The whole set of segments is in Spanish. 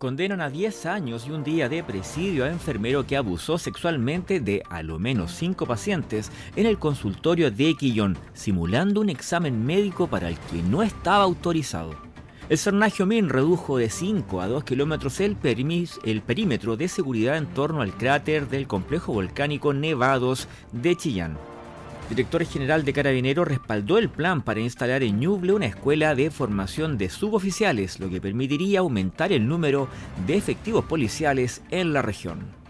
Condenan a 10 años y un día de presidio a enfermero que abusó sexualmente de a lo menos 5 pacientes en el consultorio de Quillón, simulando un examen médico para el que no estaba autorizado. El Cernagio Min redujo de 5 a 2 kilómetros el perímetro de seguridad en torno al cráter del complejo volcánico Nevados de Chillán director general de Carabineros respaldó el plan para instalar en Ñuble una escuela de formación de suboficiales, lo que permitiría aumentar el número de efectivos policiales en la región.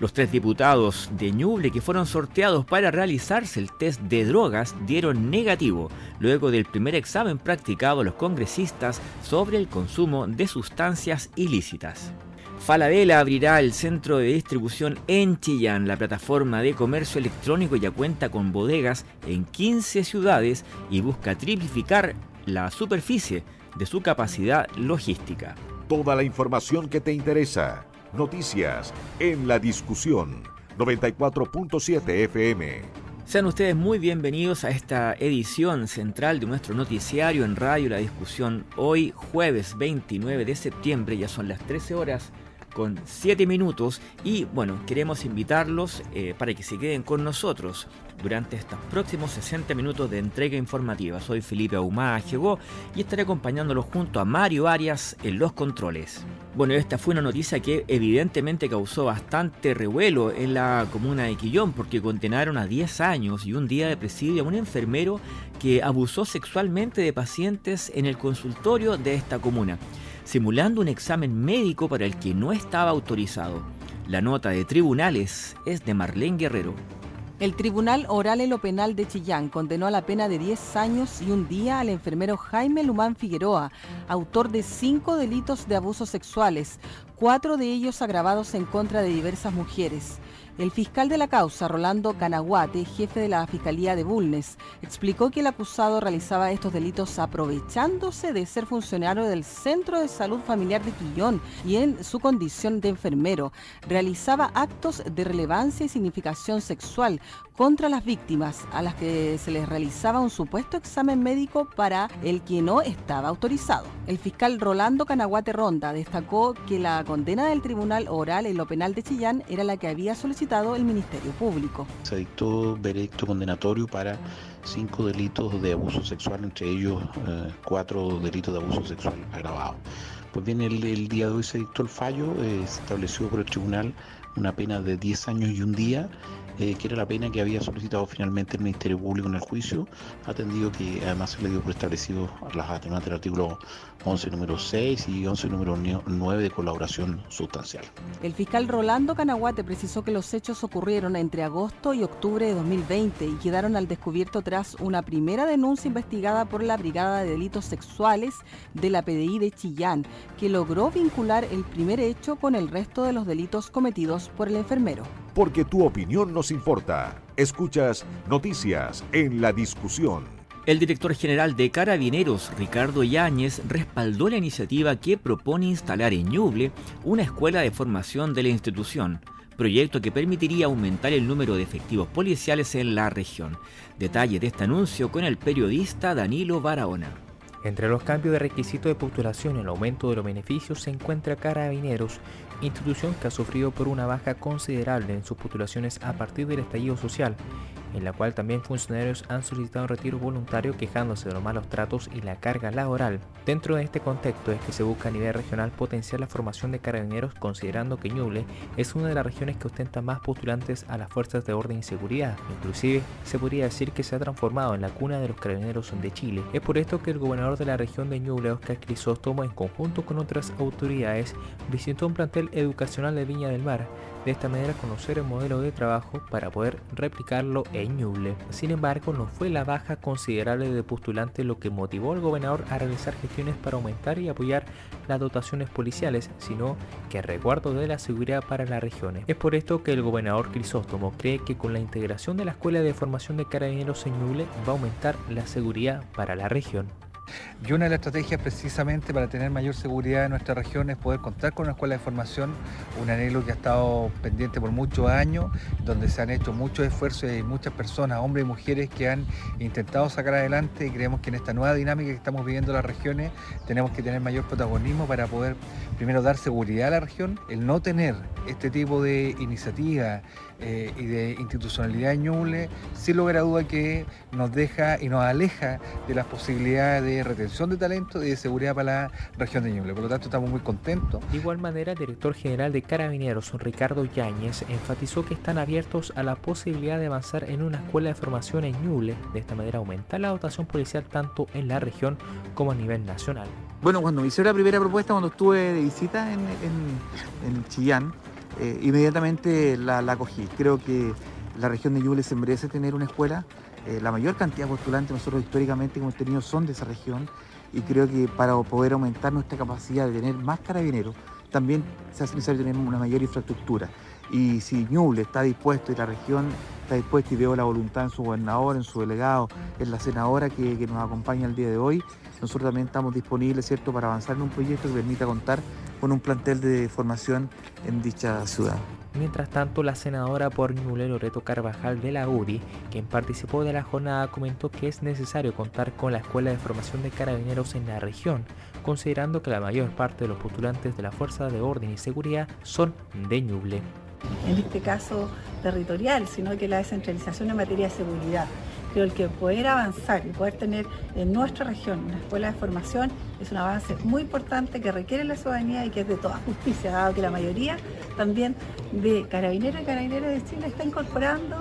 Los tres diputados de Ñuble que fueron sorteados para realizarse el test de drogas dieron negativo luego del primer examen practicado a los congresistas sobre el consumo de sustancias ilícitas. Falabella abrirá el centro de distribución en Chillán. La plataforma de comercio electrónico ya cuenta con bodegas en 15 ciudades y busca triplificar la superficie de su capacidad logística. Toda la información que te interesa. Noticias en la discusión 94.7 FM. Sean ustedes muy bienvenidos a esta edición central de nuestro noticiario en Radio La Discusión. Hoy jueves 29 de septiembre, ya son las 13 horas con 7 minutos y bueno, queremos invitarlos eh, para que se queden con nosotros durante estos próximos 60 minutos de entrega informativa. Soy Felipe Ahumada llegó y estaré acompañándolos junto a Mario Arias en los controles. Bueno, esta fue una noticia que evidentemente causó bastante revuelo en la comuna de Quillón porque condenaron a 10 años y un día de presidio a un enfermero que abusó sexualmente de pacientes en el consultorio de esta comuna simulando un examen médico para el que no estaba autorizado. La nota de tribunales es de Marlene Guerrero. El Tribunal Oral en lo Penal de Chillán condenó a la pena de 10 años y un día al enfermero Jaime Lumán Figueroa, autor de cinco delitos de abusos sexuales, cuatro de ellos agravados en contra de diversas mujeres. El fiscal de la causa, Rolando Canaguate, jefe de la Fiscalía de Bulnes, explicó que el acusado realizaba estos delitos aprovechándose de ser funcionario del Centro de Salud Familiar de Quillón y en su condición de enfermero. Realizaba actos de relevancia y significación sexual contra las víctimas a las que se les realizaba un supuesto examen médico para el que no estaba autorizado. El fiscal Rolando Canaguate Ronda destacó que la condena del Tribunal Oral en lo Penal de Chillán era la que había solicitado el Ministerio Público. Se dictó veredicto condenatorio para cinco delitos de abuso sexual, entre ellos eh, cuatro delitos de abuso sexual agravado. Pues bien, el, día de hoy se dictó el fallo, eh, se estableció por el tribunal una pena de 10 años y un día eh, que era la pena que había solicitado finalmente el Ministerio Público en el juicio, atendido que además se le dio por establecido las atenuantes del artículo 11 número 6 y 11 número 9 de colaboración sustancial. El fiscal Rolando Canaguate precisó que los hechos ocurrieron entre agosto y octubre de 2020 y quedaron al descubierto tras una primera denuncia investigada por la Brigada de Delitos Sexuales de la PDI de Chillán, que logró vincular el primer hecho con el resto de los delitos cometidos por el enfermero porque tu opinión nos importa. Escuchas Noticias en la discusión. El director general de Carabineros, Ricardo Yáñez, respaldó la iniciativa que propone instalar en Ñuble una escuela de formación de la institución, proyecto que permitiría aumentar el número de efectivos policiales en la región. Detalle de este anuncio con el periodista Danilo Barahona. Entre los cambios de requisito de postulación y el aumento de los beneficios se encuentra Carabineros, institución que ha sufrido por una baja considerable en sus postulaciones a partir del estallido social en la cual también funcionarios han solicitado retiro voluntario quejándose de los malos tratos y la carga laboral. Dentro de este contexto es que se busca a nivel regional potenciar la formación de carabineros considerando que Ñuble es una de las regiones que ostenta más postulantes a las fuerzas de orden y seguridad. Inclusive se podría decir que se ha transformado en la cuna de los carabineros de Chile. Es por esto que el gobernador de la región de Ñuble, Oscar Crisóstomo, en conjunto con otras autoridades, visitó un plantel educacional de Viña del Mar de esta manera conocer el modelo de trabajo para poder replicarlo en Ñuble. Sin embargo, no fue la baja considerable de postulantes lo que motivó al gobernador a realizar gestiones para aumentar y apoyar las dotaciones policiales, sino que el resguardo de la seguridad para las regiones. Es por esto que el gobernador Crisóstomo cree que con la integración de la Escuela de Formación de Carabineros en Ñuble va a aumentar la seguridad para la región. Y una de las estrategias precisamente para tener mayor seguridad en nuestra región es poder contar con una escuela de formación, un anhelo que ha estado pendiente por muchos años, donde se han hecho muchos esfuerzos y muchas personas, hombres y mujeres, que han intentado sacar adelante. Y creemos que en esta nueva dinámica que estamos viviendo en las regiones tenemos que tener mayor protagonismo para poder primero dar seguridad a la región, el no tener este tipo de iniciativa eh, y de institucionalidad en Ñuble, sin lugar a duda que nos deja y nos aleja de las posibilidades de retención de talento y de seguridad para la región de Ñuble. Por lo tanto, estamos muy contentos. De igual manera, el director general de Carabineros, Ricardo Yáñez, enfatizó que están abiertos a la posibilidad de avanzar en una escuela de formación en Ñuble. De esta manera, aumentar la dotación policial tanto en la región como a nivel nacional. Bueno, cuando me hicieron la primera propuesta, cuando estuve de visita en, en Chillán, eh, inmediatamente la, la, acogí. Creo que la región de Ñuble se merece tener una escuela. Eh, la mayor cantidad de postulantes nosotros históricamente que hemos tenido son de esa región y creo que para poder aumentar nuestra capacidad de tener más carabineros, también se hace necesario tener una mayor infraestructura. Y si Ñuble está dispuesto y la región está dispuesta y veo la voluntad en su gobernador, en su delegado, en la senadora que, que nos acompaña el día de hoy, nosotros también estamos disponibles, ¿cierto?, para avanzar en un proyecto que permita contar con un plantel de formación en dicha ciudad. Mientras tanto, la senadora por Ñuble Loreto Carvajal de la UDI, quien participó de la jornada, comentó que es necesario contar con la Escuela de Formación de Carabineros en la región, considerando que la mayor parte de los postulantes de la Fuerza de Orden y Seguridad son de Ñuble. En este caso territorial, sino que la descentralización en materia de seguridad. Creo que poder avanzar y poder tener en nuestra región una escuela de formación es un avance muy importante que requiere la ciudadanía y que es de toda justicia, dado que la mayoría también de carabineros y carabineros de Chile está incorporando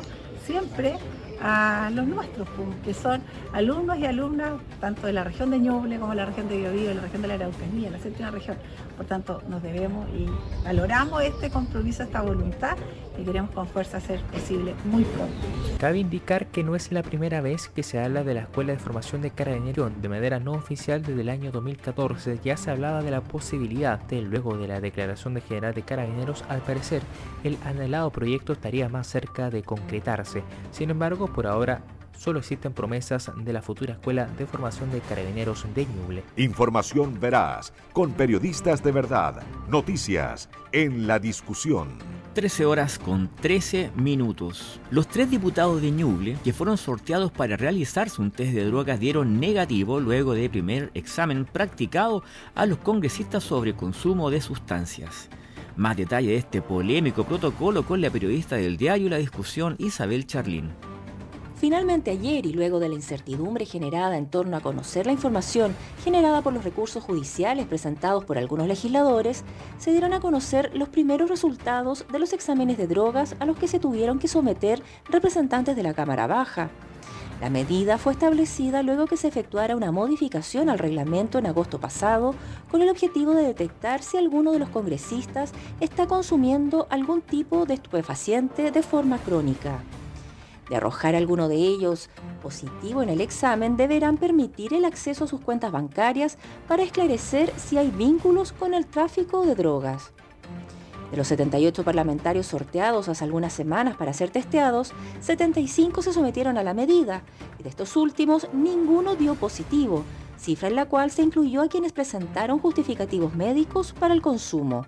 siempre a los nuestros, que son alumnos y alumnas tanto de la región de Ñuble como de la región de Biobío, de la región de la Araucanía, la séptima región. Por tanto, nos debemos y valoramos este compromiso, esta voluntad y queremos con fuerza hacer posible muy pronto. Cabe indicar que no es la primera vez que se habla de la Escuela de Formación de Carabineros de manera no oficial desde el año 2014 ya se hablaba de la posibilidad de luego de la declaración de general de Carabineros al parecer el anhelado proyecto estaría más cerca de concretarse. Sin embargo, por ahora solo existen promesas de la futura Escuela de Formación de Carabineros de Ñuble. Información veraz, con periodistas de verdad, noticias en la discusión. 13 horas con 13 minutos. Los tres diputados de Ñuble que fueron sorteados para realizarse un test de drogas dieron negativo luego del primer examen practicado a los congresistas sobre consumo de sustancias. Más detalle de este polémico protocolo con la periodista del diario La Discusión Isabel Charlín. Finalmente ayer y luego de la incertidumbre generada en torno a conocer la información generada por los recursos judiciales presentados por algunos legisladores, se dieron a conocer los primeros resultados de los exámenes de drogas a los que se tuvieron que someter representantes de la Cámara Baja. La medida fue establecida luego que se efectuara una modificación al reglamento en agosto pasado con el objetivo de detectar si alguno de los congresistas está consumiendo algún tipo de estupefaciente de forma crónica de arrojar alguno de ellos positivo en el examen, deberán permitir el acceso a sus cuentas bancarias para esclarecer si hay vínculos con el tráfico de drogas. De los 78 parlamentarios sorteados hace algunas semanas para ser testeados, 75 se sometieron a la medida y de estos últimos ninguno dio positivo, cifra en la cual se incluyó a quienes presentaron justificativos médicos para el consumo.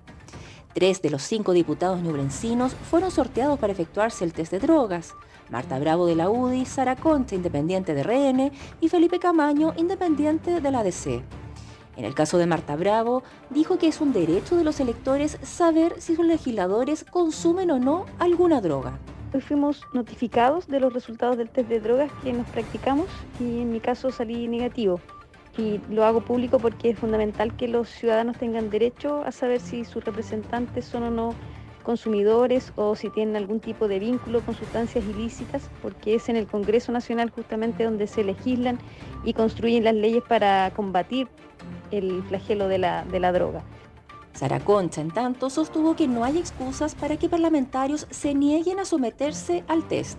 Tres de los cinco diputados ñublencinos fueron sorteados para efectuarse el test de drogas. Marta Bravo de la UDI, Sara Concha, independiente de RN, y Felipe Camaño, independiente de la ADC. En el caso de Marta Bravo, dijo que es un derecho de los electores saber si sus legisladores consumen o no alguna droga. Hoy fuimos notificados de los resultados del test de drogas que nos practicamos y en mi caso salí negativo. Y lo hago público porque es fundamental que los ciudadanos tengan derecho a saber si sus representantes son o no consumidores o si tienen algún tipo de vínculo con sustancias ilícitas, porque es en el Congreso Nacional justamente donde se legislan y construyen las leyes para combatir el flagelo de la, de la droga. Sara Concha, en tanto, sostuvo que no hay excusas para que parlamentarios se nieguen a someterse al test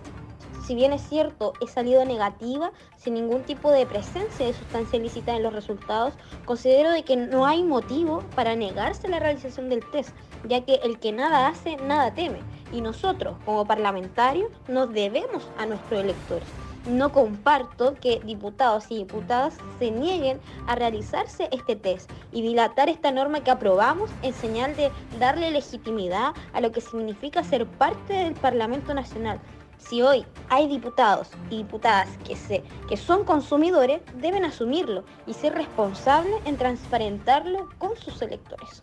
si bien es cierto, he salido negativa, sin ningún tipo de presencia de sustancia ilícita en los resultados, considero de que no hay motivo para negarse la realización del test, ya que el que nada hace, nada teme. Y nosotros, como parlamentarios, nos debemos a nuestros electores. no comparto que diputados y diputadas se nieguen a realizarse este test y dilatar esta norma que aprobamos en señal de darle legitimidad a lo que significa ser parte del Parlamento Nacional. Si hoy hay diputados y diputadas que, se, que son consumidores, deben asumirlo y ser responsables en transparentarlo con sus electores.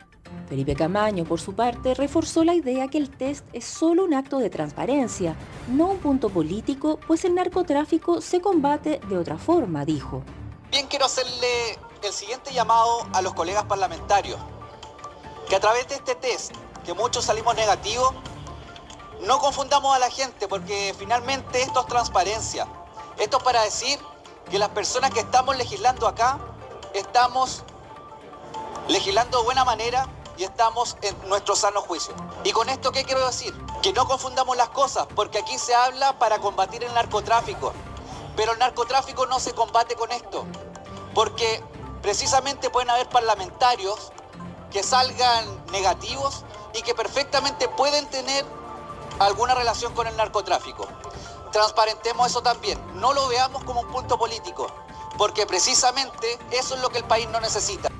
Felipe Camaño, por su parte, reforzó la idea que el test es solo un acto de transparencia, no un punto político, pues el narcotráfico se combate de otra forma, dijo. Bien quiero hacerle el siguiente llamado a los colegas parlamentarios, que a través de este test, que muchos salimos negativos, no confundamos a la gente, porque finalmente esto es transparencia. Esto es para decir que las personas que estamos legislando acá, estamos legislando de buena manera y estamos en nuestro sano juicio. ¿Y con esto qué quiero decir? Que no confundamos las cosas, porque aquí se habla para combatir el narcotráfico, pero el narcotráfico no se combate con esto, porque precisamente pueden haber parlamentarios que salgan negativos y que perfectamente pueden tener alguna relación con el narcotráfico. Transparentemos eso también, no lo veamos como un punto político, porque precisamente eso es lo que el país no necesita.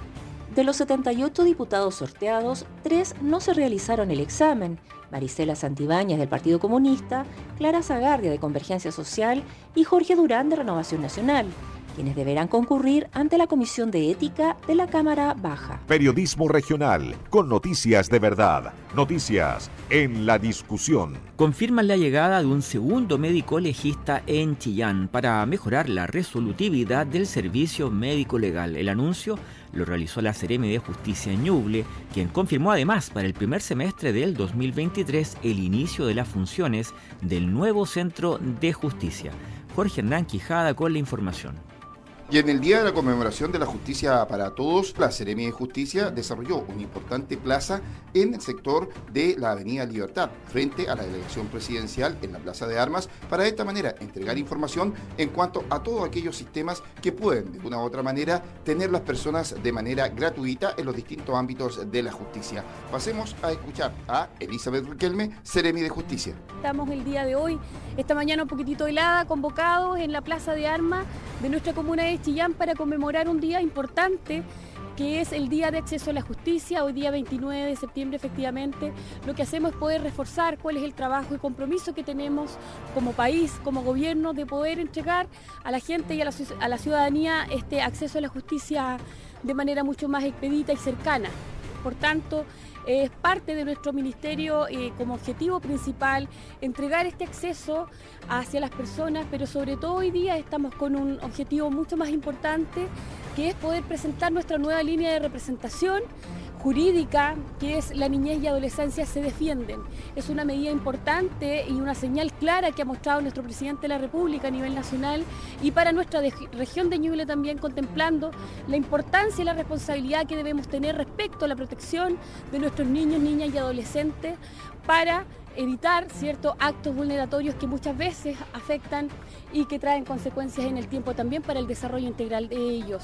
De los 78 diputados sorteados, tres no se realizaron el examen. Marisela Santibáñez del Partido Comunista, Clara Zagardia de Convergencia Social y Jorge Durán de Renovación Nacional quienes deberán concurrir ante la Comisión de Ética de la Cámara Baja. Periodismo regional, con noticias de verdad. Noticias en la discusión. Confirman la llegada de un segundo médico legista en Chillán para mejorar la resolutividad del servicio médico legal. El anuncio lo realizó la Seremi de Justicia Ñuble, quien confirmó además para el primer semestre del 2023 el inicio de las funciones del nuevo Centro de Justicia. Jorge Hernán Quijada con la información. Y en el Día de la Conmemoración de la Justicia para Todos, la Seremi de Justicia desarrolló una importante plaza en el sector de la Avenida Libertad, frente a la delegación presidencial en la Plaza de Armas, para de esta manera entregar información en cuanto a todos aquellos sistemas que pueden, de una u otra manera, tener las personas de manera gratuita en los distintos ámbitos de la justicia. Pasemos a escuchar a Elizabeth Riquelme, Seremi de Justicia. Estamos el día de hoy, esta mañana un poquitito helada, convocados en la Plaza de Armas de nuestra comuna de Chillán para conmemorar un día importante que es el Día de Acceso a la Justicia, hoy día 29 de septiembre efectivamente, lo que hacemos es poder reforzar cuál es el trabajo y compromiso que tenemos como país, como gobierno, de poder entregar a la gente y a la, a la ciudadanía este acceso a la justicia de manera mucho más expedita y cercana. Por tanto, es parte de nuestro ministerio eh, como objetivo principal entregar este acceso hacia las personas, pero sobre todo hoy día estamos con un objetivo mucho más importante, que es poder presentar nuestra nueva línea de representación jurídica, que es la niñez y adolescencia se defienden. Es una medida importante y una señal clara que ha mostrado nuestro presidente de la República a nivel nacional y para nuestra región de Ñuble también contemplando la importancia y la responsabilidad que debemos tener respecto a la protección de nuestros niños, niñas y adolescentes para evitar ciertos actos vulneratorios que muchas veces afectan y que traen consecuencias en el tiempo también para el desarrollo integral de ellos.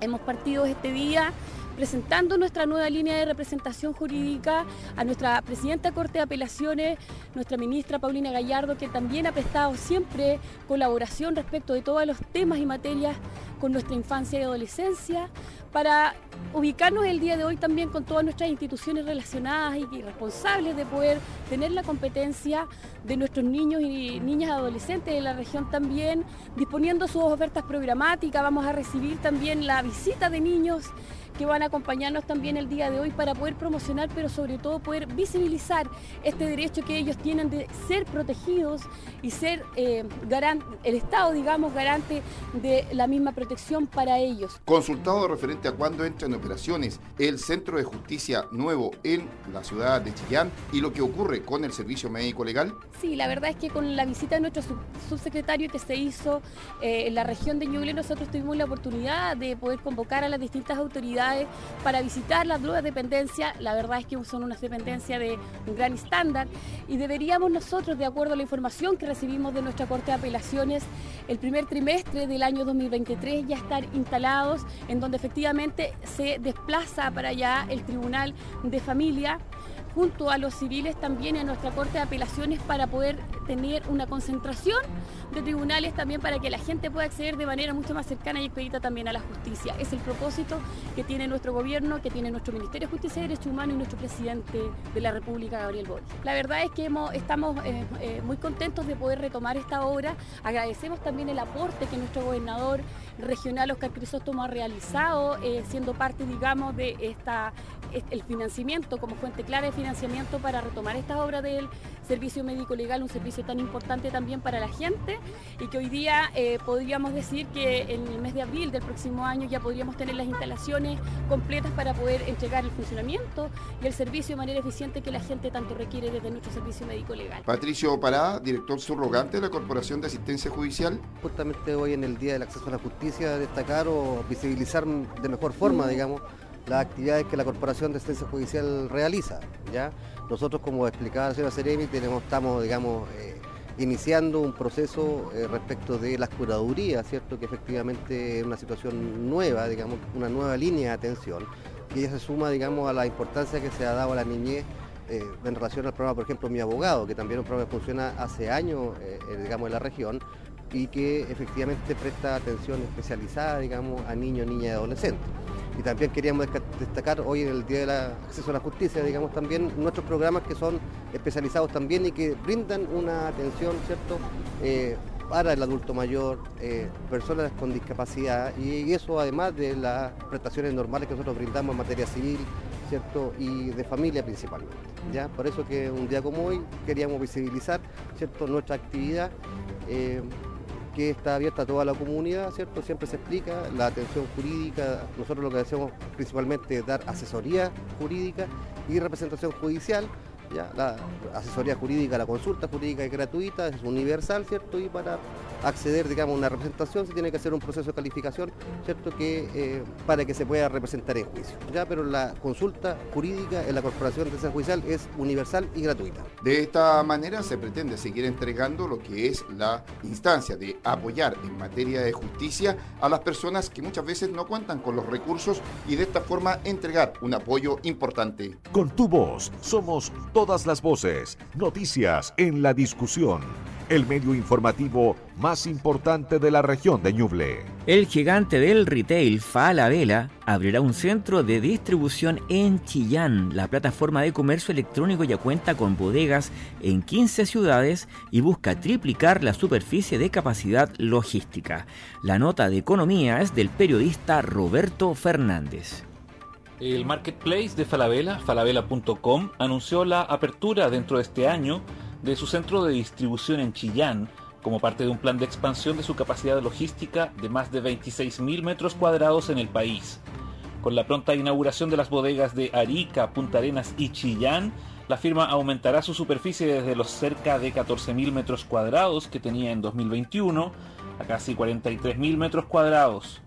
Hemos partido este día presentando nuestra nueva línea de representación jurídica a nuestra presidenta de Corte de Apelaciones, nuestra ministra Paulina Gallardo, que también ha prestado siempre colaboración respecto de todos los temas y materias con nuestra infancia y adolescencia, para ubicarnos el día de hoy también con todas nuestras instituciones relacionadas y responsables de poder tener la competencia de nuestros niños y niñas adolescentes de la región también, disponiendo sus ofertas programáticas, vamos a recibir también la visita de niños que van a acompañarnos también el día de hoy para poder promocionar, pero sobre todo poder visibilizar este derecho que ellos tienen de ser protegidos y ser eh, el Estado, digamos, garante de la misma protección para ellos. Consultado referente a cuándo entra en operaciones el Centro de Justicia nuevo en la ciudad de Chillán y lo que ocurre con el servicio médico legal. Sí, la verdad es que con la visita de nuestro subsecretario que se hizo eh, en la región de Ñuble, nosotros tuvimos la oportunidad de poder convocar a las distintas autoridades para visitar las nuevas dependencias. La verdad es que son unas dependencias de un gran estándar y deberíamos nosotros, de acuerdo a la información que recibimos de nuestra Corte de Apelaciones, el primer trimestre del año 2023 ya estar instalados en donde efectivamente se desplaza para allá el Tribunal de Familia junto a los civiles también en nuestra Corte de Apelaciones para poder tener una concentración de tribunales también para que la gente pueda acceder de manera mucho más cercana y expedita también a la justicia. Es el propósito que tiene nuestro gobierno, que tiene nuestro Ministerio de Justicia y Derechos Humanos y nuestro presidente de la República, Gabriel Boric. La verdad es que estamos eh, eh, muy contentos de poder retomar esta obra. Agradecemos también el aporte que nuestro gobernador regional Oscar Crisóstomo ha realizado, eh, siendo parte, digamos, de esta el financiamiento como fuente clave de financiamiento para retomar esta obra del servicio médico legal, un servicio tan importante también para la gente y que hoy día eh, podríamos decir que en el mes de abril del próximo año ya podríamos tener las instalaciones completas para poder entregar el funcionamiento y el servicio de manera eficiente que la gente tanto requiere desde nuestro servicio médico legal. Patricio Pará, director subrogante de la Corporación de Asistencia Judicial. Justamente hoy en el Día del Acceso a la Justicia destacar o visibilizar de mejor forma, digamos, las actividades que la Corporación de Asistencia Judicial realiza. ¿ya? Nosotros, como explicaba la señora Ceremi, estamos digamos, eh, iniciando un proceso eh, respecto de las curadurías, ¿cierto? que efectivamente es una situación nueva, digamos, una nueva línea de atención, que ya se suma digamos, a la importancia que se ha dado a la niñez eh, en relación al programa, por ejemplo, Mi Abogado, que también es un programa que funciona hace años digamos, en la región, y que efectivamente presta atención especializada digamos, a niños, niñas y adolescentes. Y también queríamos destacar hoy en el Día del Acceso a la Justicia, digamos, también nuestros programas que son especializados también y que brindan una atención, ¿cierto?, eh, para el adulto mayor, eh, personas con discapacidad y eso además de las prestaciones normales que nosotros brindamos en materia civil, ¿cierto? y de familia principalmente. ¿ya? Por eso que un día como hoy queríamos visibilizar ¿cierto? nuestra actividad. Eh, que está abierta a toda la comunidad, ¿cierto? Siempre se explica la atención jurídica. Nosotros lo que hacemos principalmente es dar asesoría jurídica y representación judicial la asesoría jurídica, la consulta jurídica es gratuita, es universal, ¿cierto? Y para acceder, digamos, a una representación se tiene que hacer un proceso de calificación, ¿cierto? Que, eh, para que se pueda representar en juicio. Ya, pero la consulta jurídica en la Corporación de Defensa Judicial es universal y gratuita. De esta manera se pretende seguir entregando lo que es la instancia de apoyar en materia de justicia a las personas que muchas veces no cuentan con los recursos y de esta forma entregar un apoyo importante. Con tu voz somos todas las voces, noticias en la discusión, el medio informativo más importante de la región de Ñuble. El gigante del retail Falabella abrirá un centro de distribución en Chillán. La plataforma de comercio electrónico ya cuenta con bodegas en 15 ciudades y busca triplicar la superficie de capacidad logística. La nota de economía es del periodista Roberto Fernández. El marketplace de Falabella, falabella.com, anunció la apertura dentro de este año de su centro de distribución en Chillán, como parte de un plan de expansión de su capacidad logística de más de 26.000 metros cuadrados en el país. Con la pronta inauguración de las bodegas de Arica, Punta Arenas y Chillán, la firma aumentará su superficie desde los cerca de 14.000 metros cuadrados que tenía en 2021 a casi 43.000 metros cuadrados.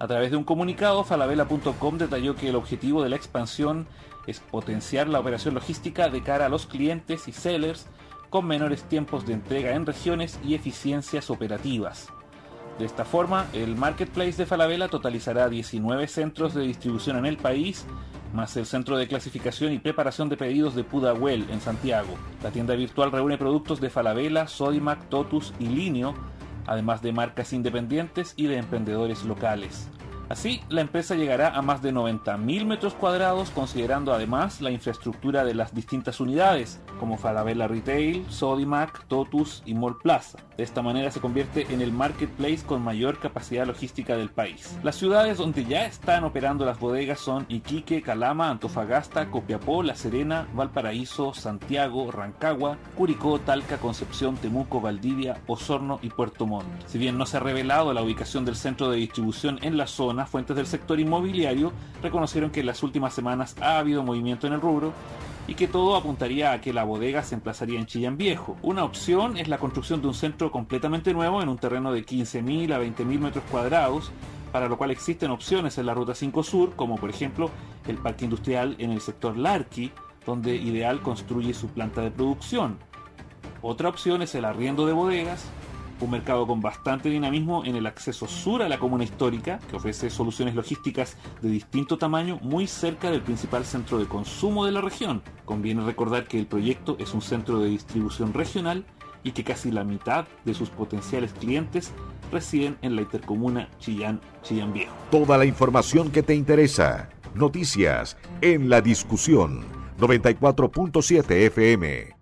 A través de un comunicado, falabella.com detalló que el objetivo de la expansión es potenciar la operación logística de cara a los clientes y sellers con menores tiempos de entrega en regiones y eficiencias operativas. De esta forma, el marketplace de Falabella totalizará 19 centros de distribución en el país, más el centro de clasificación y preparación de pedidos de Pudahuel en Santiago. La tienda virtual reúne productos de Falabella, Sodimac, Totus y Linio, además de marcas independientes y de emprendedores locales. Así, la empresa llegará a más de 90.000 metros cuadrados, considerando además la infraestructura de las distintas unidades, como Falabella Retail, Sodimac, Totus y Mall Plaza. De esta manera se convierte en el marketplace con mayor capacidad logística del país. Las ciudades donde ya están operando las bodegas son Iquique, Calama, Antofagasta, Copiapó, La Serena, Valparaíso, Santiago, Rancagua, Curicó, Talca, Concepción, Temuco, Valdivia, Osorno y Puerto Montt. Si bien no se ha revelado la ubicación del centro de distribución en la zona, fuentes del sector inmobiliario reconocieron que en las últimas semanas ha habido movimiento en el rubro y que todo apuntaría a que la bodega se emplazaría en Chillán Viejo. Una opción es la construcción de un centro completamente nuevo en un terreno de 15.000 a 20.000 metros cuadrados, para lo cual existen opciones en la Ruta 5 Sur, como por ejemplo el parque industrial en el sector Larqui, donde Ideal construye su planta de producción. Otra opción es el arriendo de bodegas, un mercado con bastante dinamismo en el acceso sur a la comuna histórica, que ofrece soluciones logísticas de distinto tamaño muy cerca del principal centro de consumo de la región. Conviene recordar que el proyecto es un centro de distribución regional y que casi la mitad de sus potenciales clientes residen en la intercomuna Chillán-Chillán Viejo. Toda la información que te interesa. Noticias en la discusión 94.7 FM.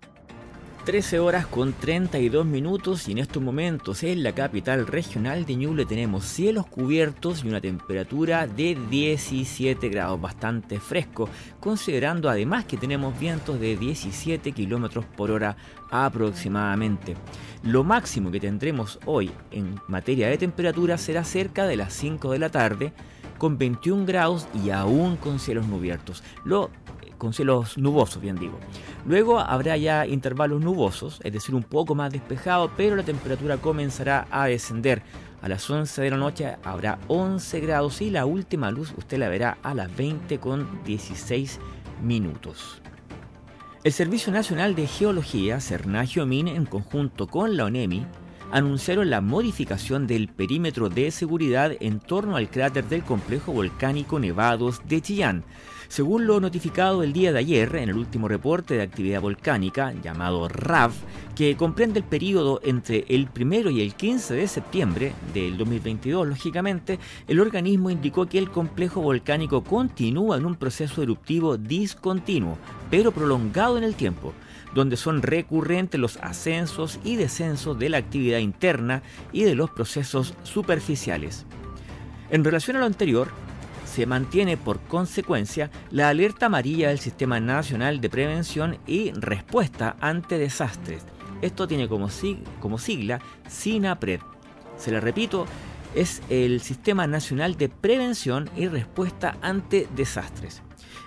13 horas con 32 minutos y en estos momentos en la capital regional de Ñuble tenemos cielos cubiertos y una temperatura de 17 grados, bastante fresco, considerando además que tenemos vientos de 17 kilómetros por hora aproximadamente. Lo máximo que tendremos hoy en materia de temperatura será cerca de las 5 de la tarde, con 21 grados y aún con cielos cubiertos. Lo con cielos nubosos, bien digo. Luego habrá ya intervalos nubosos, es decir, un poco más despejado, pero la temperatura comenzará a descender. A las 11 de la noche habrá 11 grados y la última luz usted la verá a las 20 con 16 minutos. El Servicio Nacional de Geología, CERNAGEOMIN, en conjunto con la ONEMI, anunciaron la modificación del perímetro de seguridad en torno al cráter del complejo volcánico Nevados de Chillán, según lo notificado el día de ayer en el último reporte de actividad volcánica llamado RAV, que comprende el periodo entre el 1 y el 15 de septiembre del 2022, lógicamente, el organismo indicó que el complejo volcánico continúa en un proceso eruptivo discontinuo, pero prolongado en el tiempo donde son recurrentes los ascensos y descensos de la actividad interna y de los procesos superficiales. En relación a lo anterior, se mantiene por consecuencia la alerta amarilla del Sistema Nacional de Prevención y Respuesta ante Desastres. Esto tiene como, como sigla SINAPRED. Se le repito, es el Sistema Nacional de Prevención y Respuesta ante Desastres.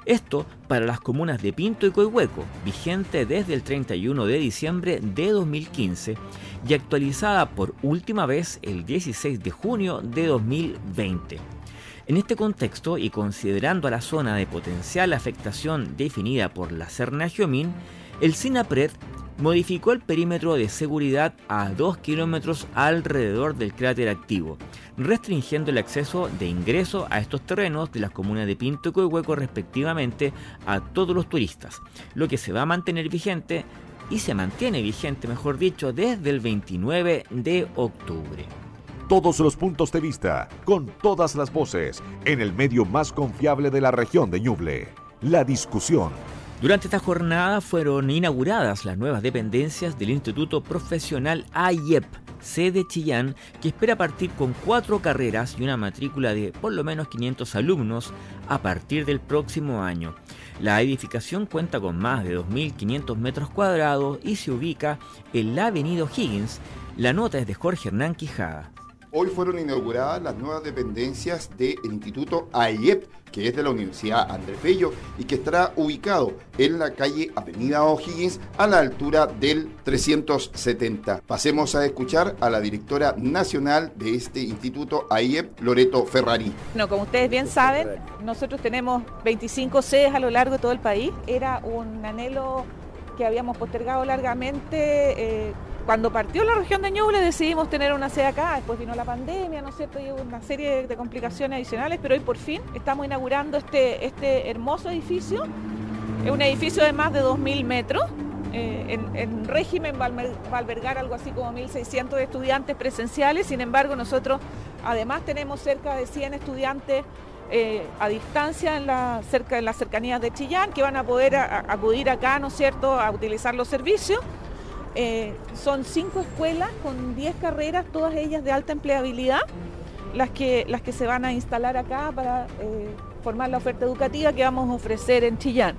Esto para las comunas de Pinto y Coihueco, vigente desde el 31 de diciembre de 2015 y actualizada por última vez el 16 de junio de 2020. En este contexto y considerando a la zona de potencial afectación definida por la Cernagiomin, el SINAPRED modificó el perímetro de seguridad a 2 kilómetros alrededor del cráter activo, restringiendo el acceso de ingreso a estos terrenos de las comunas de Pinto y Coihueco respectivamente a todos los turistas, lo que se va a mantener vigente y se mantiene vigente, mejor dicho, desde el 29 de octubre todos los puntos de vista, con todas las voces, en el medio más confiable de la región de Ñuble. La discusión. Durante esta jornada fueron inauguradas las nuevas dependencias del Instituto Profesional AIEP, sede Chillán, que espera partir con cuatro carreras y una matrícula de por lo menos 500 alumnos a partir del próximo año. La edificación cuenta con más de 2.500 metros cuadrados y se ubica en la avenida Higgins. La nota es de Jorge Hernán Quijada. Hoy fueron inauguradas las nuevas dependencias del Instituto AIEP, que es de la Universidad Andrés Bello y que estará ubicado en la calle Avenida O'Higgins a la altura del 370. Pasemos a escuchar a la directora nacional de este instituto AIEP, Loreto Ferrari. No, como ustedes bien saben, nosotros tenemos 25 sedes a lo largo de todo el país. Era un anhelo que habíamos postergado largamente. Eh, cuando partió la región de Ñuble decidimos tener una sede acá, después vino la pandemia, ¿no es cierto? Y una serie de complicaciones adicionales, pero hoy por fin estamos inaugurando este, este hermoso edificio. Es un edificio de más de 2.000 metros. Eh, en, régimen va a albergar algo así como 1.600 estudiantes presenciales, sin embargo nosotros además tenemos cerca de 100 estudiantes eh, a distancia en la, cerca, en las cercanías de Chillán que van a poder acudir acá, ¿no es cierto?, a utilizar los servicios. Eh, son cinco escuelas con 10 carreras, todas ellas de alta empleabilidad, las que, las que se van a instalar acá para eh, formar la oferta educativa que vamos a ofrecer en Chillán.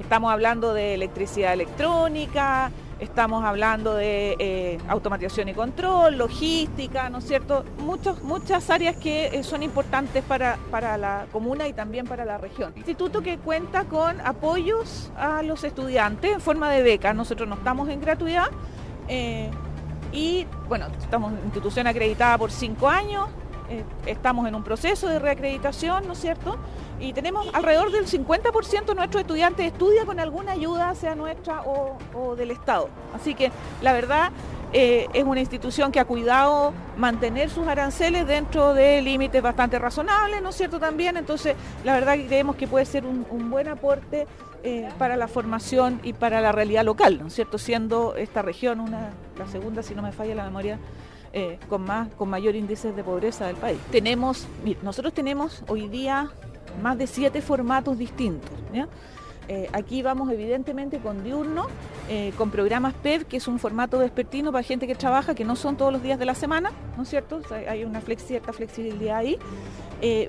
Estamos hablando de electricidad electrónica, estamos hablando de eh, automatización y control, logística, ¿no es cierto? Muchos, muchas áreas que eh, son importantes para, para, la comuna y también para la región. Instituto que cuenta con apoyos a los estudiantes en forma de beca. Nosotros no estamos en gratuidad eh, y, bueno, estamos en institución acreditada por cinco años, estamos en un proceso de reacreditación, ¿no es cierto? y tenemos alrededor del 50% de nuestros estudiantes estudia con alguna ayuda, sea nuestra o, del Estado. Así que la verdad eh, es una institución que ha cuidado mantener sus aranceles dentro de límites bastante razonables, ¿no es cierto? También, entonces la verdad que creemos que puede ser un, buen aporte eh, para la formación y para la realidad local, ¿no es cierto? Siendo esta región una, la segunda, si no me falla la memoria, eh, con, más, con mayor índice de pobreza del país. Tenemos, nosotros tenemos hoy día más de siete formatos distintos. Eh, aquí vamos evidentemente con diurno, eh, con programas PEV, que es un formato vespertino para gente que trabaja, que no son todos los días de la semana, ¿no es cierto? hay una cierta flexibilidad ahí.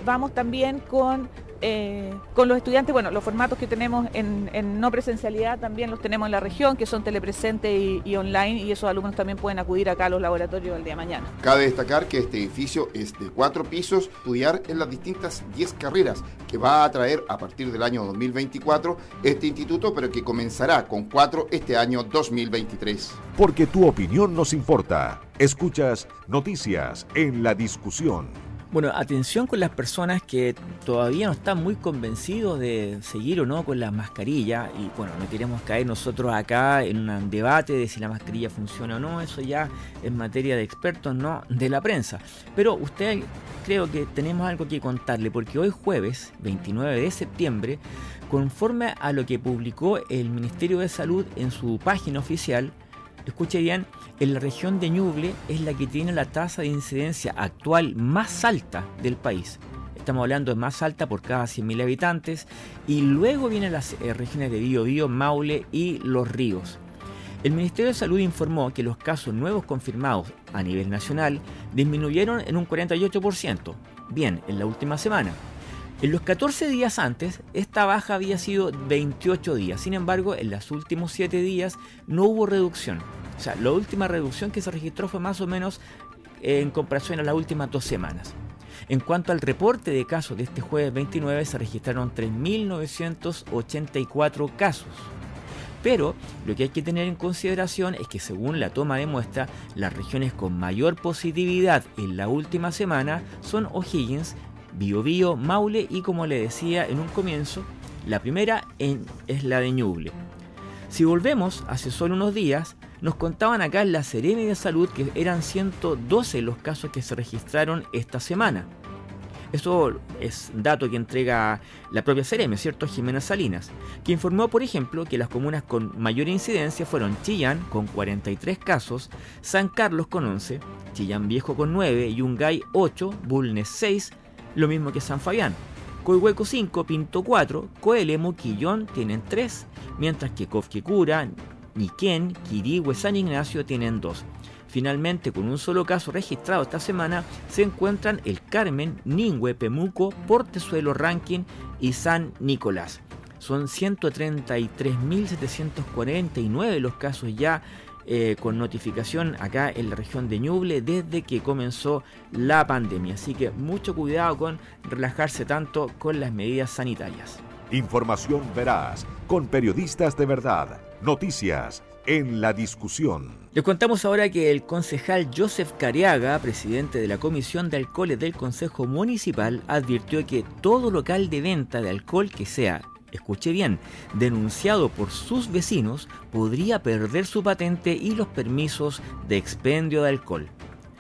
Vamos también con eh, con los estudiantes, bueno, los formatos que tenemos en, no presencialidad también los tenemos en la región, que son telepresente y, online, y esos alumnos también pueden acudir acá a los laboratorios el día de mañana. Cabe destacar que este edificio es de cuatro pisos, estudiar en las distintas 10 carreras que va a traer a partir del año 2024 este instituto, pero que comenzará con cuatro este año 2023. Porque tu opinión nos importa. Escuchas noticias en la discusión. Bueno, atención con las personas que todavía no están muy convencidos de seguir o no con la mascarilla. Y bueno, no queremos caer nosotros acá en un debate de si la mascarilla funciona o no. Eso ya es materia de expertos, no de la prensa. Pero usted creo que tenemos algo que contarle, porque hoy jueves, 29 de septiembre, conforme a lo que publicó el Ministerio de Salud en su página oficial, escuche bien, en la región de Ñuble es la que tiene la tasa de incidencia actual más alta del país. Estamos hablando de más alta por cada 100.000 habitantes. Y luego vienen las eh, regiones de Biobío, Maule y Los Ríos. El Ministerio de Salud informó que los casos nuevos confirmados a nivel nacional disminuyeron en un 48%. Bien, en la última semana. En los 14 días antes, esta baja había sido 28 días. Sin embargo, en los últimos 7 días no hubo reducción. O sea, la última reducción que se registró fue más o menos en comparación a las últimas dos semanas. En cuanto al reporte de casos de este jueves 29, se registraron 3.984 casos. Pero lo que hay que tener en consideración es que según la toma de muestra, las regiones con mayor positividad en la última semana son O'Higgins, Biobío, Maule y como le decía en un comienzo, la primera es la de Ñuble. Si volvemos hace solo unos días, nos contaban acá en la Seremi de Salud que eran 112 los casos que se registraron esta semana. Eso es dato que entrega la propia Seremi, ¿cierto? Jimena Salinas, que informó, por ejemplo, que las comunas con mayor incidencia fueron Chillán con 43 casos, San Carlos con 11, Chillán Viejo con 9, Yungay 8, Bulnes 6, lo mismo que San Fabián. Coihueco 5, Pinto 4, Coelemo, Quillón tienen 3, mientras que Cofquecura, Niquén, Quirigüe, San Ignacio tienen dos. Finalmente, con un solo caso registrado esta semana, se encuentran el Carmen, Ningüe, Pemuco, Portezuelo, Rankin y San Nicolás. Son 133.749 los casos ya eh, con notificación acá en la región de Ñuble desde que comenzó la pandemia. Así que mucho cuidado con relajarse tanto con las medidas sanitarias. Información veraz, con periodistas de verdad Noticias en la discusión. Les contamos ahora que el concejal Joseph Cariaga, presidente de la Comisión de Alcoholes del Consejo Municipal, advirtió que todo local de venta de alcohol que sea, escuche bien, denunciado por sus vecinos, podría perder su patente y los permisos de expendio de alcohol.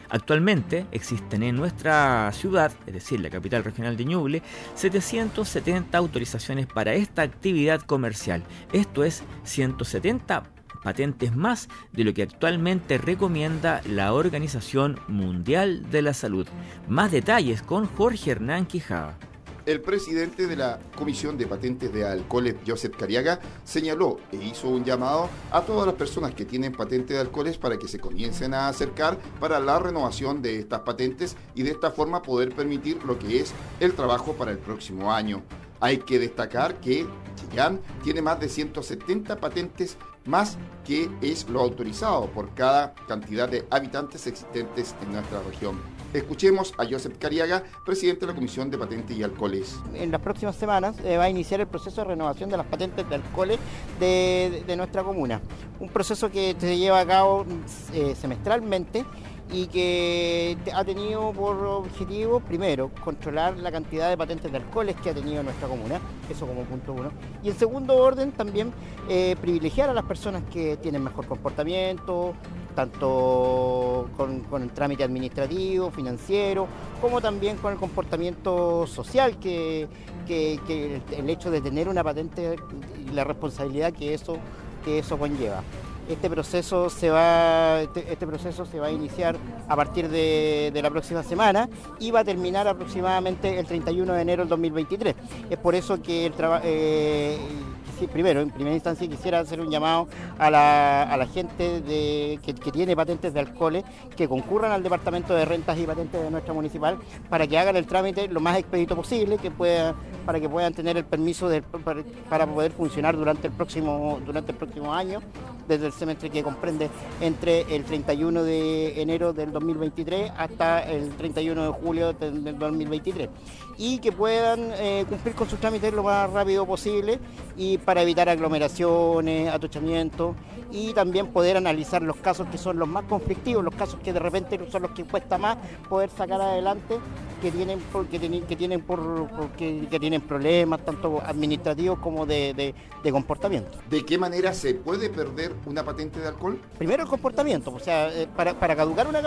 Actualmente existen en nuestra ciudad, es decir, la capital regional de Ñuble, 770 autorizaciones para esta actividad comercial. Esto es 170 patentes más de lo que actualmente recomienda la Organización Mundial de la Salud. Más detalles con Jorge Hernán Quijada. El presidente de la Comisión de Patentes de Alcoholes, Joseph Cariaga, señaló e hizo un llamado a todas las personas que tienen patentes de alcoholes para que se comiencen a acercar para la renovación de estas patentes y de esta forma poder permitir lo que es el trabajo para el próximo año. Hay que destacar que Chillán tiene más de 170 patentes más que es lo autorizado por cada cantidad de habitantes existentes en nuestra región. Escuchemos a Joseph Cariaga, presidente de la Comisión de Patentes y Alcoholes. En las próximas semanas eh, va a iniciar el proceso de renovación de las patentes de alcoholes de, nuestra comuna. Un proceso que se lleva a cabo eh, semestralmente y que ha tenido por objetivo, primero, controlar la cantidad de patentes de alcoholes que ha tenido nuestra comuna, eso como punto uno, y en segundo orden también eh, privilegiar a las personas que tienen mejor comportamiento, tanto con, el trámite administrativo, financiero, como también con el comportamiento social que, el hecho de tener una patente y la responsabilidad que eso, que eso conlleva. Este proceso se va, este, este, proceso se va a iniciar a partir de, la próxima semana y va a terminar aproximadamente el 31 de enero del 2023. Es por eso que el trabajo eh, primero, en primera instancia, quisiera hacer un llamado a la, gente que, tiene patentes de alcoholes que concurran al Departamento de Rentas y Patentes de nuestra municipal para que hagan el trámite lo más expedito posible, que pueda, para que puedan tener el permiso para, poder funcionar durante el próximo durante el próximo año, desde el semestre que comprende entre el 31 de enero del 2023 hasta el 31 de julio del 2023 y que puedan eh, cumplir con sus trámites lo más rápido posible y para evitar aglomeraciones, atochamientos y también poder analizar los casos que son los más conflictivos, los casos que de repente son los que cuesta más poder sacar adelante, que tienen, que tienen, que tienen, por, que, tienen problemas tanto administrativos como de, comportamiento. ¿De qué manera se puede perder una patente de alcohol? Primero el comportamiento, o sea, eh, para, caducar una,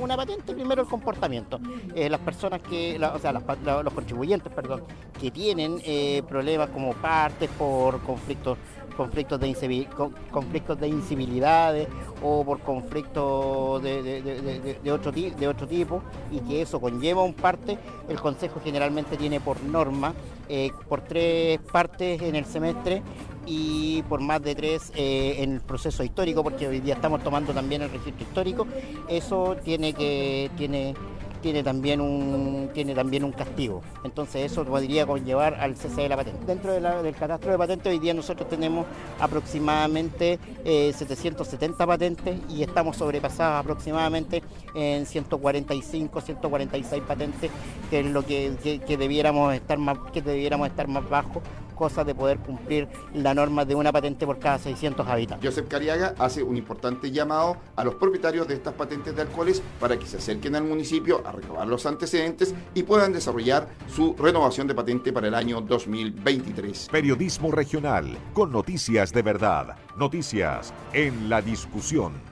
una, patente, primero el comportamiento. Eh, las personas que, o sea, los contribuyentes, perdón, que tienen eh, problemas como partes por conflictos conflictos de, conflictos de incivilidades o por conflictos de, otro, de otro tipo y que eso conlleva un parte, el Consejo generalmente tiene por norma eh, por tres partes en el semestre y por más de tres eh, en el proceso histórico, porque hoy día estamos tomando también el registro histórico, eso tiene que tiene tiene también un, tiene también un castigo. Entonces eso podría conllevar al cese de la patente. Dentro del catastro de patentes hoy día nosotros tenemos aproximadamente 770 eh, patentes y estamos sobrepasados aproximadamente en 145, 146 patentes, que es lo que, debiéramos estar más, que debiéramos estar más bajo cosa de poder cumplir la norma de una patente por cada 600 habitantes. Joseph Cariaga hace un importante llamado a los propietarios de estas patentes de alcoholes para que se acerquen al municipio a recabar los antecedentes y puedan desarrollar su renovación de patente para el año 2023. Periodismo regional con noticias de verdad, noticias en la discusión.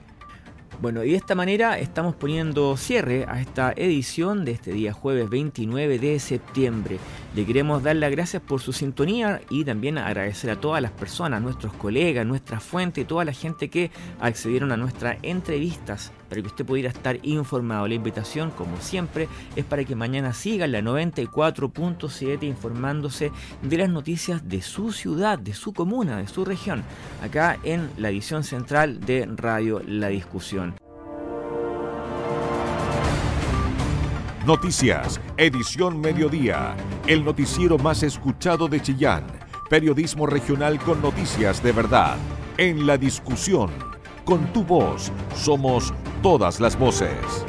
Bueno, y de esta manera estamos poniendo cierre a esta edición de este día jueves 29 de septiembre. Le queremos dar las gracias por su sintonía y también agradecer a todas las personas, nuestros colegas, nuestra fuente toda la gente que accedieron a nuestras entrevistas para que usted pudiera estar informado. La invitación, como siempre, es para que mañana siga la 94.7 informándose de las noticias de su ciudad, de su comuna, de su región, acá en la edición central de Radio La Discusión. Noticias, edición mediodía, el noticiero más escuchado de Chillán, periodismo regional con noticias de verdad, en la discusión con tu voz somos todas las voces.